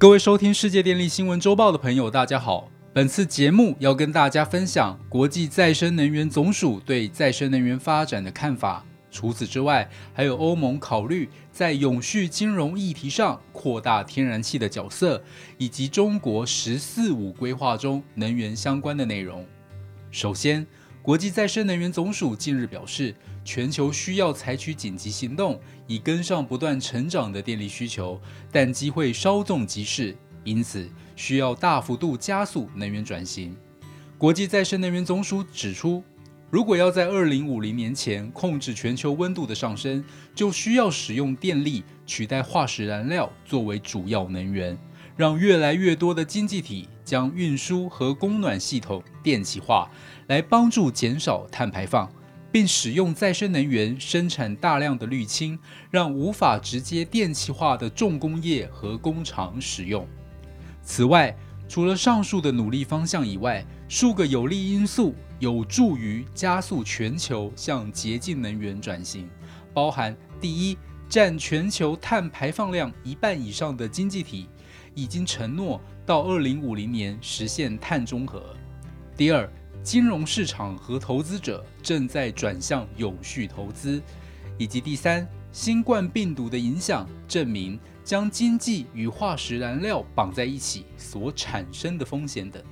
各位收听世界电力新闻周报的朋友，大家好。本次节目要跟大家分享国际再生能源总署对再生能源发展的看法。除此之外，还有欧盟考虑在永续金融议题上扩大天然气的角色，以及中国“十四五”规划中能源相关的内容。首先，国际再生能源总署近日表示，全球需要采取紧急行动，以跟上不断成长的电力需求，但机会稍纵即逝，因此需要大幅度加速能源转型。国际再生能源总署指出，如果要在二零五零年前控制全球温度的上升，就需要使用电力取代化石燃料作为主要能源，让越来越多的经济体将运输和供暖系统电气化。来帮助减少碳排放，并使用再生能源生产大量的滤氢，让无法直接电气化的重工业和工厂使用。此外，除了上述的努力方向以外，数个有利因素有助于加速全球向洁净能源转型，包含：第一，占全球碳排放量一半以上的经济体已经承诺到二零五零年实现碳中和；第二，金融市场和投资者正在转向永续投资，以及第三，新冠病毒的影响证明将经济与化石燃料绑在一起所产生的风险等。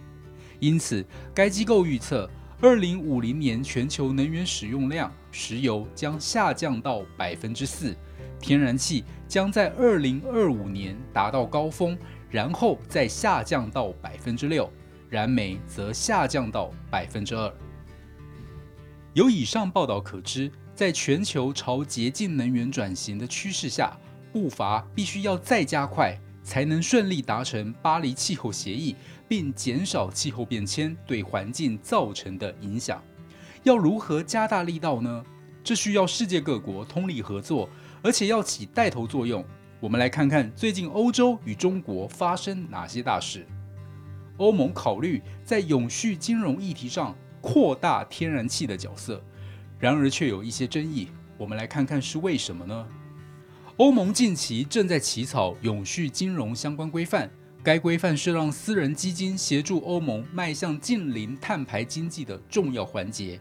因此，该机构预测，二零五零年全球能源使用量，石油将下降到百分之四，天然气将在二零二五年达到高峰，然后再下降到百分之六。燃煤则下降到百分之二。由以上报道可知，在全球朝洁净能源转型的趋势下，步伐必须要再加快，才能顺利达成巴黎气候协议，并减少气候变迁对环境造成的影响。要如何加大力道呢？这需要世界各国通力合作，而且要起带头作用。我们来看看最近欧洲与中国发生哪些大事。欧盟考虑在永续金融议题上扩大天然气的角色，然而却有一些争议。我们来看看是为什么呢？欧盟近期正在起草永续金融相关规范，该规范是让私人基金协助欧盟迈向近零碳排经济的重要环节。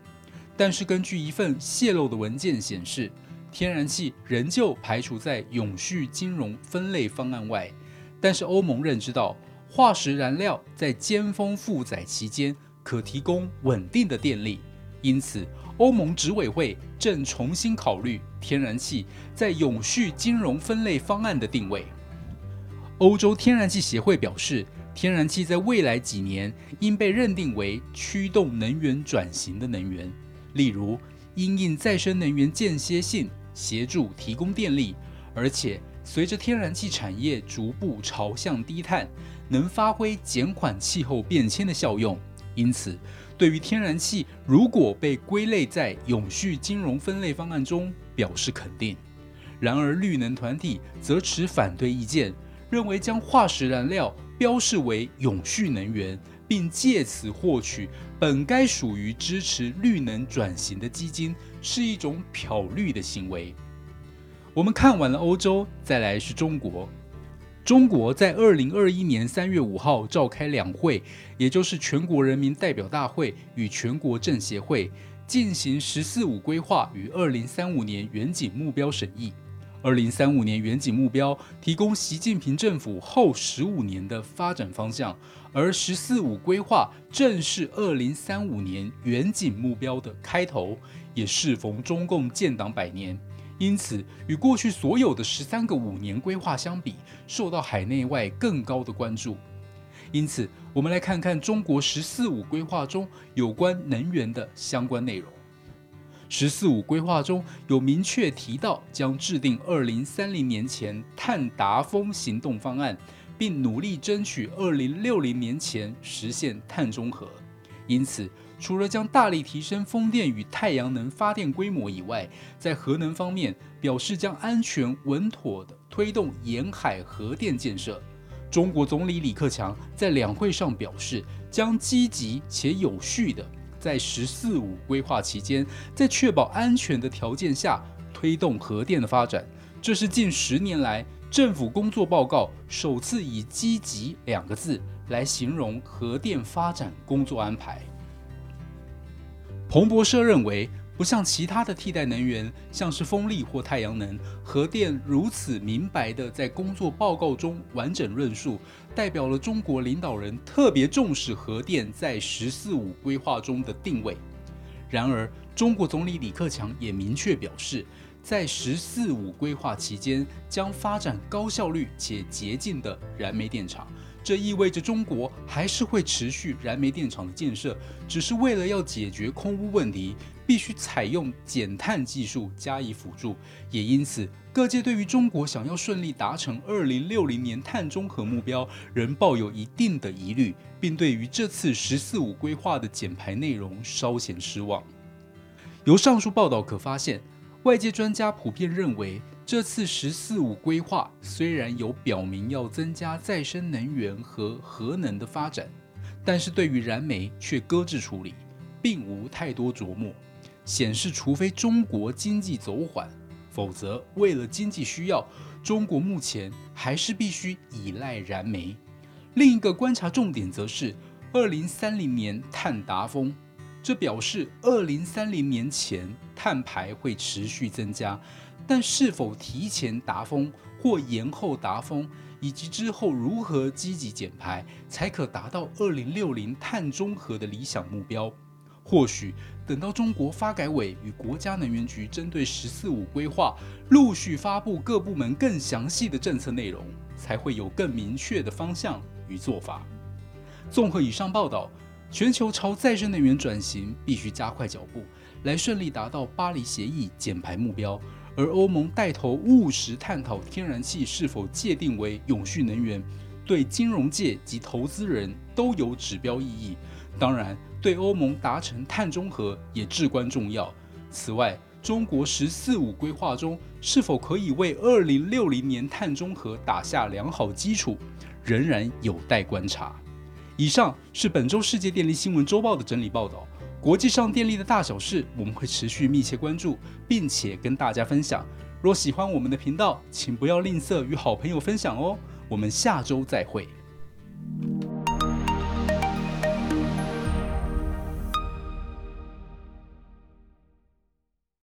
但是，根据一份泄露的文件显示，天然气仍旧排除在永续金融分类方案外。但是，欧盟认知到。化石燃料在尖峰负载期间可提供稳定的电力，因此欧盟执委会正重新考虑天然气在永续金融分类方案的定位。欧洲天然气协会表示，天然气在未来几年应被认定为驱动能源转型的能源，例如因应再生能源间歇性协助提供电力，而且随着天然气产业逐步朝向低碳。能发挥减缓气候变迁的效用，因此，对于天然气如果被归类在永续金融分类方案中，表示肯定。然而，绿能团体则持反对意见，认为将化石燃料标示为永续能源，并借此获取本该属于支持绿能转型的基金，是一种漂绿的行为。我们看完了欧洲，再来是中国。中国在二零二一年三月五号召开两会，也就是全国人民代表大会与全国政协会，进行“十四五”规划与二零三五年远景目标审议。二零三五年远景目标提供习近平政府后十五年的发展方向，而“十四五”规划正是二零三五年远景目标的开头，也适逢中共建党百年。因此，与过去所有的十三个五年规划相比，受到海内外更高的关注。因此，我们来看看中国“十四五”规划中有关能源的相关内容。“十四五”规划中有明确提到，将制定二零三零年前碳达峰行动方案，并努力争取二零六零年前实现碳中和。因此，除了将大力提升风电与太阳能发电规模以外，在核能方面表示将安全稳妥地推动沿海核电建设。中国总理李克强在两会上表示，将积极且有序地在“十四五”规划期间，在确保安全的条件下推动核电的发展。这是近十年来政府工作报告首次以“积极”两个字来形容核电发展工作安排。彭博社认为，不像其他的替代能源，像是风力或太阳能，核电如此明白的在工作报告中完整论述，代表了中国领导人特别重视核电在“十四五”规划中的定位。然而，中国总理李克强也明确表示。在“十四五”规划期间，将发展高效率且洁净的燃煤电厂。这意味着中国还是会持续燃煤电厂的建设，只是为了要解决空污问题，必须采用减碳技术加以辅助。也因此，各界对于中国想要顺利达成二零六零年碳中和目标，仍抱有一定的疑虑，并对于这次“十四五”规划的减排内容稍显失望。由上述报道可发现。外界专家普遍认为，这次“十四五”规划虽然有表明要增加再生能源和核能的发展，但是对于燃煤却搁置处理，并无太多琢磨，显示除非中国经济走缓，否则为了经济需要，中国目前还是必须依赖燃煤。另一个观察重点则是，二零三零年碳达峰。这表示，二零三零年前碳排会持续增加，但是否提前达峰或延后达峰，以及之后如何积极减排，才可达到二零六零碳中和的理想目标？或许等到中国发改委与国家能源局针对“十四五”规划陆续发布各部门更详细的政策内容，才会有更明确的方向与做法。综合以上报道。全球朝再生能源转型必须加快脚步，来顺利达到巴黎协议减排目标。而欧盟带头务实探讨天然气是否界定为永续能源，对金融界及投资人都有指标意义。当然，对欧盟达成碳中和也至关重要。此外，中国“十四五”规划中是否可以为二零六零年碳中和打下良好基础，仍然有待观察。以上是本周世界电力新闻周报的整理报道。国际上电力的大小事，我们会持续密切关注，并且跟大家分享。若喜欢我们的频道，请不要吝啬与好朋友分享哦。我们下周再会。